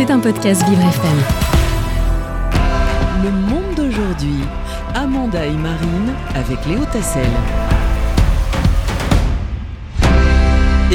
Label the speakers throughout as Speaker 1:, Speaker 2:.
Speaker 1: C'est un podcast Vivre FM.
Speaker 2: Le monde d'aujourd'hui. Amanda et Marine avec Léo Tassel.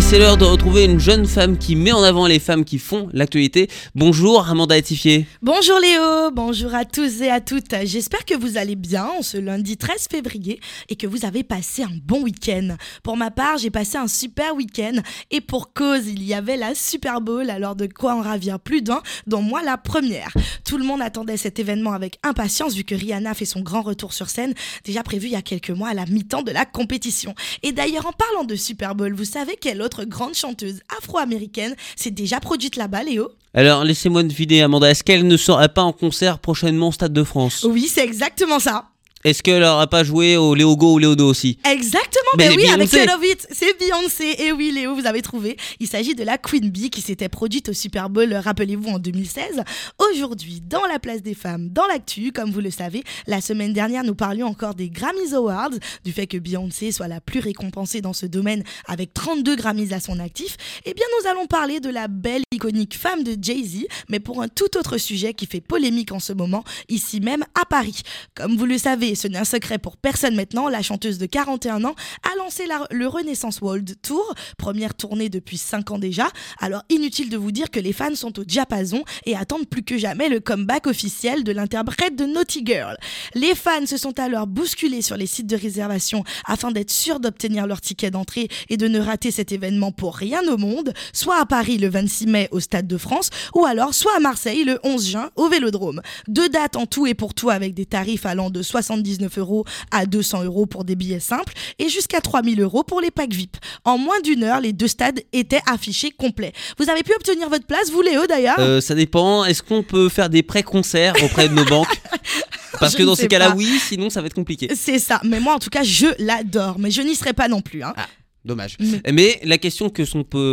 Speaker 3: C'est l'heure de retrouver une jeune femme qui met en avant les femmes qui font l'actualité. Bonjour Amanda Etifier.
Speaker 4: Bonjour Léo, bonjour à tous et à toutes. J'espère que vous allez bien en ce lundi 13 février et que vous avez passé un bon week-end. Pour ma part, j'ai passé un super week-end et pour cause, il y avait la Super Bowl, alors de quoi en ravir plus d'un, dont moi la première. Tout le monde attendait cet événement avec impatience vu que Rihanna fait son grand retour sur scène, déjà prévu il y a quelques mois à la mi-temps de la compétition. Et d'ailleurs, en parlant de Super Bowl, vous savez quelle autre grande chanteuse afro-américaine s'est déjà produite là-bas, Léo
Speaker 3: Alors laissez-moi deviner Amanda, est-ce qu'elle ne sera pas en concert prochainement au Stade de France?
Speaker 4: Oui, c'est exactement ça.
Speaker 3: Est-ce qu'elle n'aura pas joué au Léogo ou Léodo aussi?
Speaker 4: Exactement,
Speaker 3: Mais
Speaker 4: oui, avec
Speaker 3: Beyoncé.
Speaker 4: Love It, c'est Beyoncé. Et oui, Léo, vous avez trouvé. Il s'agit de la Queen Bee qui s'était produite au Super Bowl, rappelez-vous, en 2016. Aujourd'hui, dans la place des femmes, dans l'actu, comme vous le savez, la semaine dernière, nous parlions encore des Grammys Awards, du fait que Beyoncé soit la plus récompensée dans ce domaine avec 32 Grammys à son actif. Eh bien, nous allons parler de la belle, iconique femme de Jay-Z, mais pour un tout autre sujet qui fait polémique en ce moment, ici même à Paris. Comme vous le savez, ce n'est un secret pour personne maintenant, la chanteuse de 41 ans a lancé la- le Renaissance World Tour, première tournée depuis 5 ans déjà. Alors inutile de vous dire que les fans sont au diapason et attendent plus que jamais le comeback officiel de l'interprète de Naughty Girl. Les fans se sont alors bousculés sur les sites de réservation afin d'être sûrs d'obtenir leur ticket d'entrée et de ne rater cet événement pour rien au monde, soit à Paris le 26 mai au Stade de France, ou alors soit à Marseille le 11 juin au Vélodrome. Deux dates en tout et pour tout avec des tarifs allant de 79 euros à 200 euros pour des billets simples et jusqu'à 3000 euros pour les packs VIP. En moins d'une heure, les deux stades étaient affichés complets. Vous avez pu obtenir votre place, vous Léo d'ailleurs?
Speaker 3: Euh, Ça dépend, est-ce qu'on peut faire des prêts-concerts auprès de nos banques? Parce
Speaker 4: Je
Speaker 3: que dans ces cas-là, oui, sinon ça va être compliqué.
Speaker 4: C'est ça, mais moi en tout cas je l'adore, mais je n'y serai pas non plus. Hein.
Speaker 3: Ah. Dommage.
Speaker 4: Mais-
Speaker 3: Mais la question que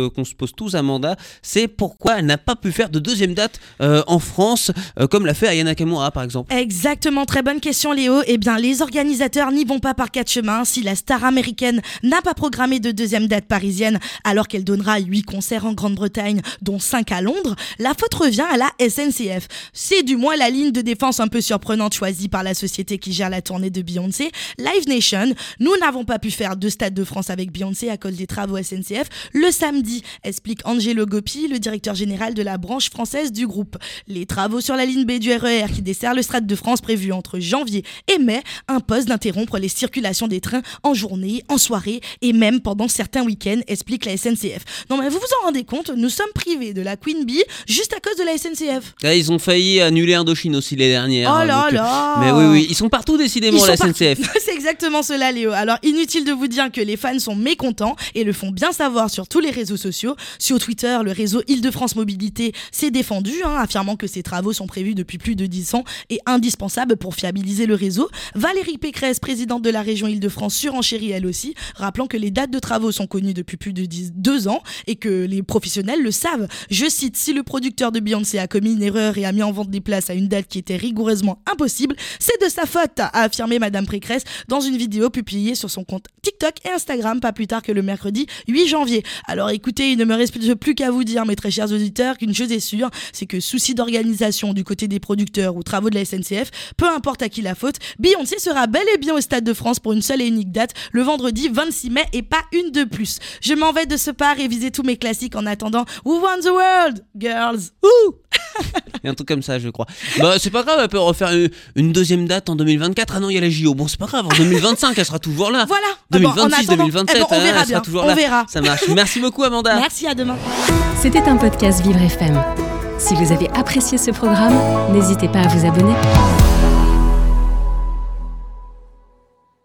Speaker 3: qu'on se pose tous, Amanda, c'est pourquoi elle n'a pas pu faire de deuxième date euh, en France, euh, comme l'a fait Ayana Nakamura par exemple.
Speaker 4: Exactement, très bonne question Léo. Eh bien, les organisateurs n'y vont pas par quatre chemins. Si la star américaine n'a pas programmé de deuxième date parisienne alors qu'elle donnera 8 concerts en Grande-Bretagne, dont 5 à Londres, la faute revient à la SNCF. C'est du moins la ligne de défense un peu surprenante choisie par la société qui gère la tournée de Beyoncé, Live Nation. Nous n'avons pas pu faire deux stades de France avec Beyoncé à cause des travaux SNCF le samedi, explique Angelo Gopi, le directeur général de la branche française du groupe. Les travaux sur la ligne B du RER qui dessert le Stade de France prévu entre janvier et mai imposent d'interrompre les circulations des trains en journée, en soirée et même pendant certains week-ends, explique la SNCF. Non mais vous vous en rendez compte, nous sommes privés de la Queen Bee juste à cause de la SNCF.
Speaker 3: Là, ils ont failli annuler Indochine aussi les dernières.
Speaker 4: Oh
Speaker 3: hein,
Speaker 4: là
Speaker 3: donc, euh,
Speaker 4: là
Speaker 3: Mais oui, oui, ils sont partout décidément,
Speaker 4: Ils
Speaker 3: la SNCF.
Speaker 4: C'est exactement cela, Léo. Alors, inutile de vous dire que les fans sont mécontents et le font bien savoir sur tous les réseaux sociaux. Sur Twitter, le réseau Île-de-France Mobilité s'est défendu, hein, affirmant que ces travaux sont prévus depuis plus de 10 ans et indispensables pour fiabiliser le réseau. Valérie Pécresse, présidente de la région Île-de-France, surenchérit elle aussi, rappelant que les dates de travaux sont connues depuis plus de 10, deux ans et que les professionnels le savent. Je cite, si le producteur de Beyoncé a commis une erreur et a mis en vente des places à une date qui était rigoureusement impossible, c'est de sa faute, a affirmé Madame Pécresse dans une vidéo publiée sur son compte TikTok et Instagram pas plus tard que le mercredi 8 janvier. Alors écoutez, il ne me reste plus qu'à vous dire, mes très chers auditeurs, qu'une chose est sûre, c'est que souci d'organisation du côté des producteurs ou travaux de la SNCF, peu importe à qui la faute, Beyoncé sera bel et bien au Stade de France pour une seule et unique date, le vendredi 26 mai et pas une de plus. Je m'en vais de ce pas réviser tous mes classiques en attendant Who Won the World, Girls? Ouh
Speaker 3: Et un truc comme ça, je crois. Bah, c'est pas grave, elle peut refaire une, une deuxième date en 2024. Ah non, il y a la JO. Bon, c'est pas grave, en 2025, elle sera toujours là.
Speaker 4: Voilà Ah bon, en
Speaker 3: 2026,
Speaker 4: attendant,
Speaker 3: 2027,
Speaker 4: eh ben, on
Speaker 3: hein,
Speaker 4: verra
Speaker 3: elle sera
Speaker 4: bien,
Speaker 3: toujours
Speaker 4: on
Speaker 3: là.
Speaker 4: verra.
Speaker 3: Ça marche. Merci beaucoup, Amanda.
Speaker 4: Merci, à demain.
Speaker 1: C'était un podcast Vivre FM. Si vous avez apprécié ce programme, n'hésitez pas à vous abonner.